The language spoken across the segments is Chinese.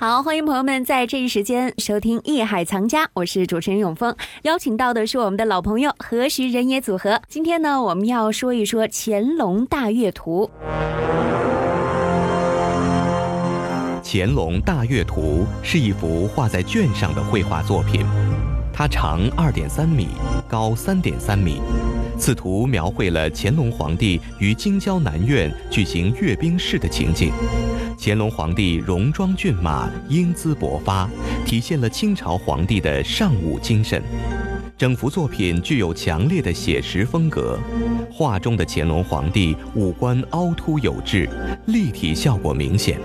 好，欢迎朋友们在这一时间收听《艺海藏家》，我是主持人永峰，邀请到的是我们的老朋友何时人也组合。今天呢，我们要说一说《乾隆大阅图》。《乾隆大阅图》是一幅画在卷上的绘画作品，它长二点三米，高三点三米。此图描绘了乾隆皇帝于京郊南苑举行阅兵式的情景。乾隆皇帝戎装骏马，英姿勃发，体现了清朝皇帝的尚武精神。整幅作品具有强烈的写实风格，画中的乾隆皇帝五官凹凸有致，立体效果明显。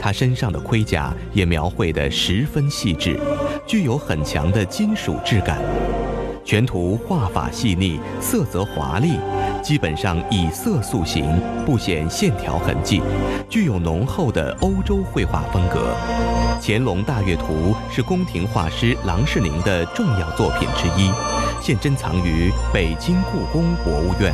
他身上的盔甲也描绘得十分细致，具有很强的金属质感。全图画法细腻，色泽华丽，基本上以色塑形，不显线条痕迹，具有浓厚的欧洲绘画风格。《乾隆大阅图》是宫廷画师郎世宁的重要作品之一，现珍藏于北京故宫博物院。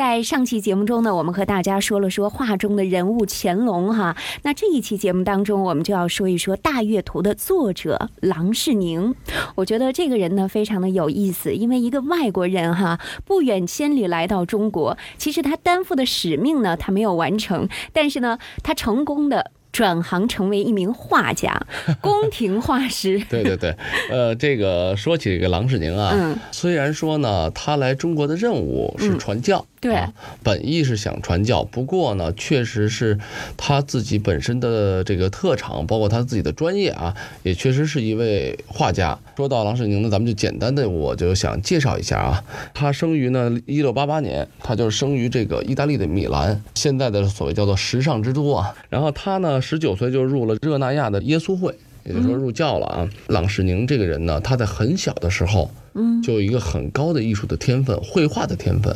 在上期节目中呢，我们和大家说了说画中的人物乾隆哈。那这一期节目当中，我们就要说一说《大阅图》的作者郎世宁。我觉得这个人呢非常的有意思，因为一个外国人哈，不远千里来到中国，其实他担负的使命呢，他没有完成，但是呢，他成功的。转行成为一名画家，宫廷画师。对对对，呃，这个说起这个郎世宁啊，嗯，虽然说呢，他来中国的任务是传教，对，本意是想传教，不过呢，确实是他自己本身的这个特长，包括他自己的专业啊，也确实是一位画家。说到郎世宁呢，咱们就简单的我就想介绍一下啊，他生于呢一六八八年，他就是生于这个意大利的米兰，现在的所谓叫做时尚之都啊。然后他呢。十九岁就入了热那亚的耶稣会，也就是说入教了啊。郎世宁这个人呢，他在很小的时候，嗯，就有一个很高的艺术的天分，绘画的天分。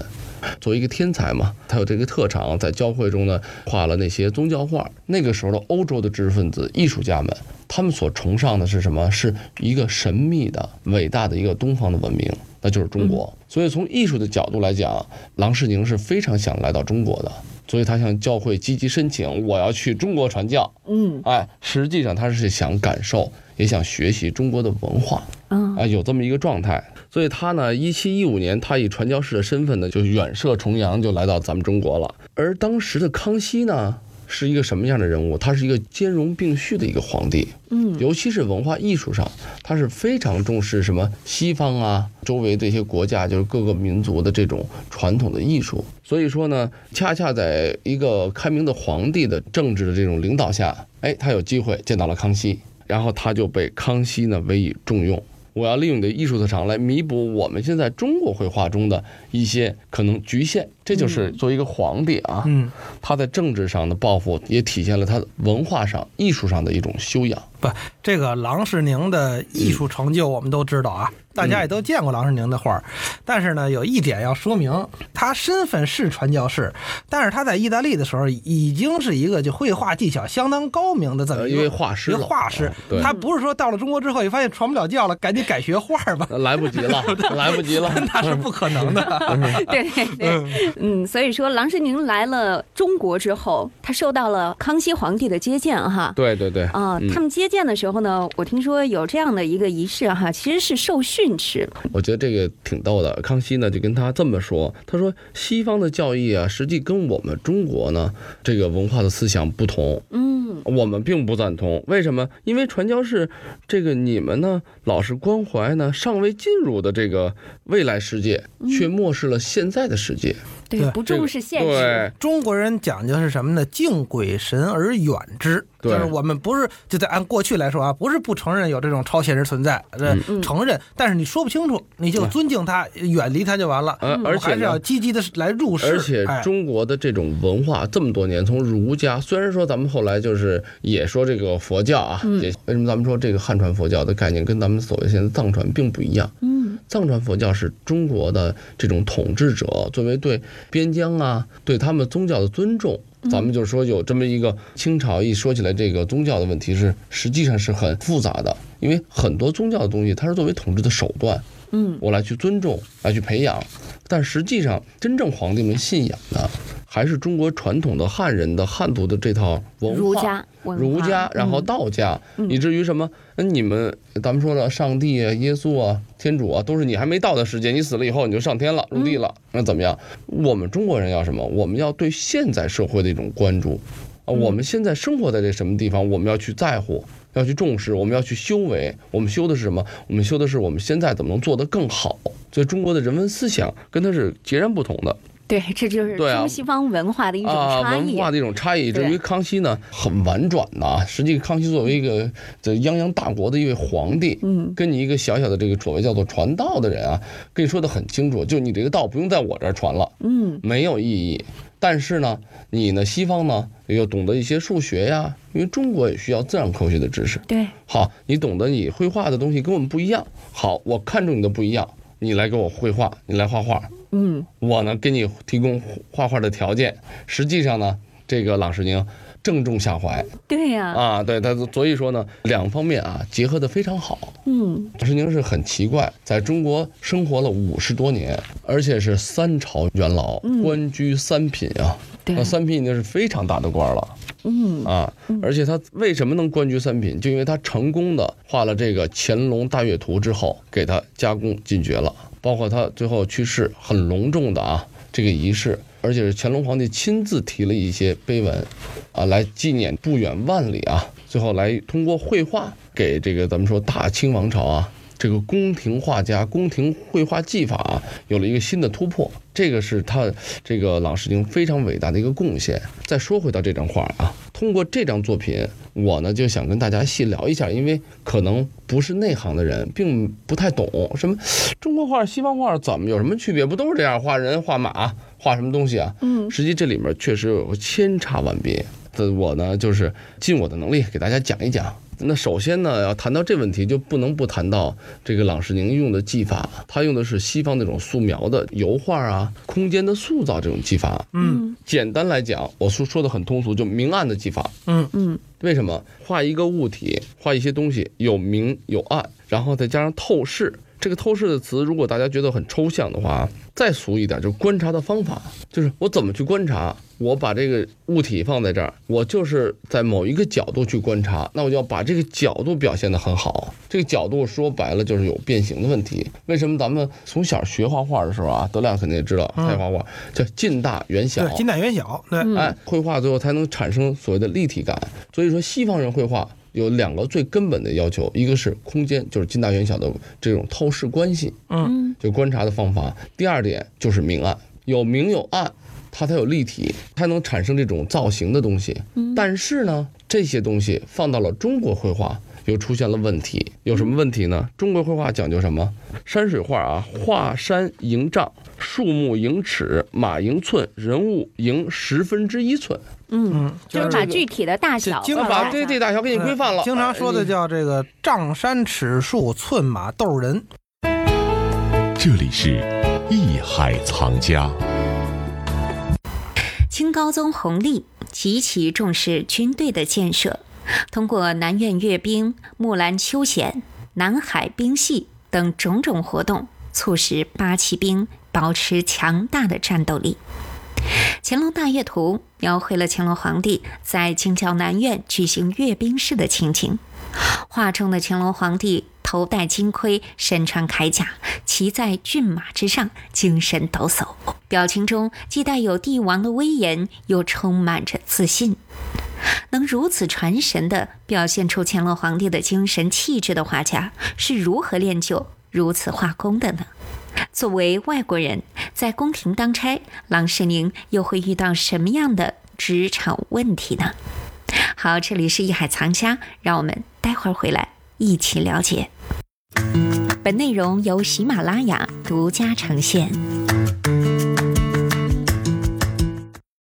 作为一个天才嘛，他有这个特长，在教会中呢画了那些宗教画。那个时候的欧洲的知识分子、艺术家们，他们所崇尚的是什么？是一个神秘的、伟大的一个东方的文明，那就是中国。所以从艺术的角度来讲，郎世宁是非常想来到中国的。所以他向教会积极申请，我要去中国传教。嗯，哎，实际上他是想感受，也想学习中国的文化。嗯，啊，有这么一个状态。所以他呢，一七一五年，他以传教士的身份呢，就远涉重洋，就来到咱们中国了。而当时的康熙呢？是一个什么样的人物？他是一个兼容并蓄的一个皇帝，嗯，尤其是文化艺术上，他是非常重视什么西方啊，周围这些国家就是各个民族的这种传统的艺术。所以说呢，恰恰在一个开明的皇帝的政治的这种领导下，哎，他有机会见到了康熙，然后他就被康熙呢委以重用。我要利用你的艺术特长来弥补我们现在中国绘画中的一些可能局限，这就是作为一个皇帝啊，嗯，他在政治上的抱负也体现了他文化上、艺术上的一种修养。不，这个郎世宁的艺术成就我们都知道啊，大家也都见过郎世宁的画。但是呢，有一点要说明，他身份是传教士，但是他在意大利的时候已经是一个就绘画技巧相当高明的这么一位画师，一个画师。他不是说到了中国之后一发现传不了教了，赶紧改学画吧？来不及了，来不及了，那是不可能的。对对对，嗯，所以说郎世宁来了中国之后，他受到了康熙皇帝的接见哈。对对对，啊，他们接。见的时候呢，我听说有这样的一个仪式哈，其实是受训斥。我觉得这个挺逗的。康熙呢就跟他这么说，他说西方的教义啊，实际跟我们中国呢这个文化的思想不同。嗯，我们并不赞同。为什么？因为传教士这个你们呢，老是关怀呢尚未进入的这个未来世界，却漠视了现在的世界。对，不重视现实。对，中国人讲究是什么呢？敬鬼神而远之。就是我们不是就在按过去来说啊，不是不承认有这种超现实存在，这承认，但是你说不清楚，你就尊敬他，远离他就完了。而且还是要积极的来入世。而且中国的这种文化这么多年，从儒家，虽然说咱们后来就是也说这个佛教啊，也为什么咱们说这个汉传佛教的概念跟咱们所谓现在藏传并不一样？嗯，藏传佛教是中国的这种统治者作为对边疆啊，对他们宗教的尊重。咱们就是说有这么一个清朝，一说起来这个宗教的问题是实际上是很复杂的，因为很多宗教的东西它是作为统治的手段，嗯，我来去尊重，来去培养，但实际上真正皇帝们信仰的。还是中国传统的汉人的汉族的这套文化，儒家儒家，然后嗯道家，嗯以至于什么？那你们咱们说的上帝啊、耶稣啊、天主啊，都是你还没到的时间，你死了以后你就上天了、入地了，那怎么样？我们中国人要什么？我们要对现在社会的一种关注啊，我们现在生活在这什么地方，我们要去在乎。要去重视，我们要去修为。我们修的是什么？我们修的是我们现在怎么能做得更好。所以中国的人文思想跟它是截然不同的。对，这就是中西方文化的一种啊，差异。文化的一种差异。至于康熙呢，很婉转呐、实际康熙作为一个这泱泱大国的一位皇帝，嗯，跟你一个小小的这个所谓叫做传道的人啊，跟你说的很清楚，就你这个道不用在我这儿传了，嗯，没有意义。但是呢，你呢，西方呢又懂得一些数学呀，因为中国也需要自然科学的知识。对，好，你懂得你绘画的东西跟我们不一样。好，我看中你的不一样，你来给我绘画，你来画画。嗯，我呢给你提供画画的条件。实际上呢，这个郎世宁正中下怀对呀、啊，对他，所以说呢，两方面啊结合的非常好。嗯，郎世宁是很奇怪，在中国生活了五十多年，而且是三朝元老，官居三品啊。对那，三品已经是非常大的官了嗯，啊！而且他为什么能官居三品？就因为他成功的画了这个乾隆大阅图之后，给他加工进爵了。包括他最后去世，很隆重的啊这个仪式，而且是乾隆皇帝亲自提了一些碑文，啊，来纪念不远万里啊，最后来通过绘画给这个咱们说大清王朝啊。这个宫廷画家、宫廷绘画技法啊，有了一个新的突破，这个是他这个郎世宁非常伟大的一个贡献。再说回到这张画啊，通过这张作品，我呢就想跟大家细聊一下，因为可能不是内行的人，并不太懂什么中国画、西方画怎么有什么区别？不都是这样画人、画马、画什么东西啊？嗯，实际这里面确实有千差万别。这我呢，就是尽我的能力给大家讲一讲。那首先呢，要谈到这问题，就不能不谈到这个朗世宁用的技法。他用的是西方那种素描的油画啊，空间的塑造这种技法。嗯简单来讲，我说说的很通俗，就明暗的技法。嗯嗯，为什么画一个物体，画一些东西有明有暗，然后再加上透视。这个透视的词，如果大家觉得很抽象的话，再俗一点，就是观察的方法，就是我怎么去观察。我把这个物体放在这儿，我就是在某一个角度去观察，那我就要把这个角度表现得很好。这个角度说白了就是有变形的问题。为什么咱们从小学画画的时候啊，德亮肯定也知道，他也画画叫近大远小，，近大远小，对，嗯哎，绘画最后才能产生所谓的立体感。所以说，西方人绘画有两个最根本的要求，一个是空间，就是近大远小的这种透视关系，嗯，就观察的方法；第二点就是明暗，有明有暗，它才有立体，才能产生这种造型的东西。但是呢，这些东西放到了中国绘画。又出现了问题，有什么问题呢？中国绘画讲究什么？山水画啊，画山迎丈，树木迎尺，马迎寸，人物迎十分之一寸。嗯，就是把具体的大小经把这这大小给你规范了。经常说的哎叫这个丈山尺树，寸马斗人。这里是艺海藏家。清高宗弘历极其重视军队的建设，通过南苑阅兵、木兰秋显、南海兵系等种种活动，促使八旗兵保持强大的战斗力。《乾隆大阅图》描绘了乾隆皇帝在京郊南苑举行阅兵式的情景。画中的乾隆皇帝头戴金盔，身穿铠甲，骑在骏马之上，精神抖擞，表情中既带有帝王的威严，又充满着自信。能如此传神地表现出乾隆皇帝的精神气质的画家，是如何练就如此画工的呢？作为外国人，在宫廷当差，郎世宁又会遇到什么样的职场问题呢？好，这里是艺海藏家，让我们待会儿回来一起了解。本内容由喜马拉雅独家呈现。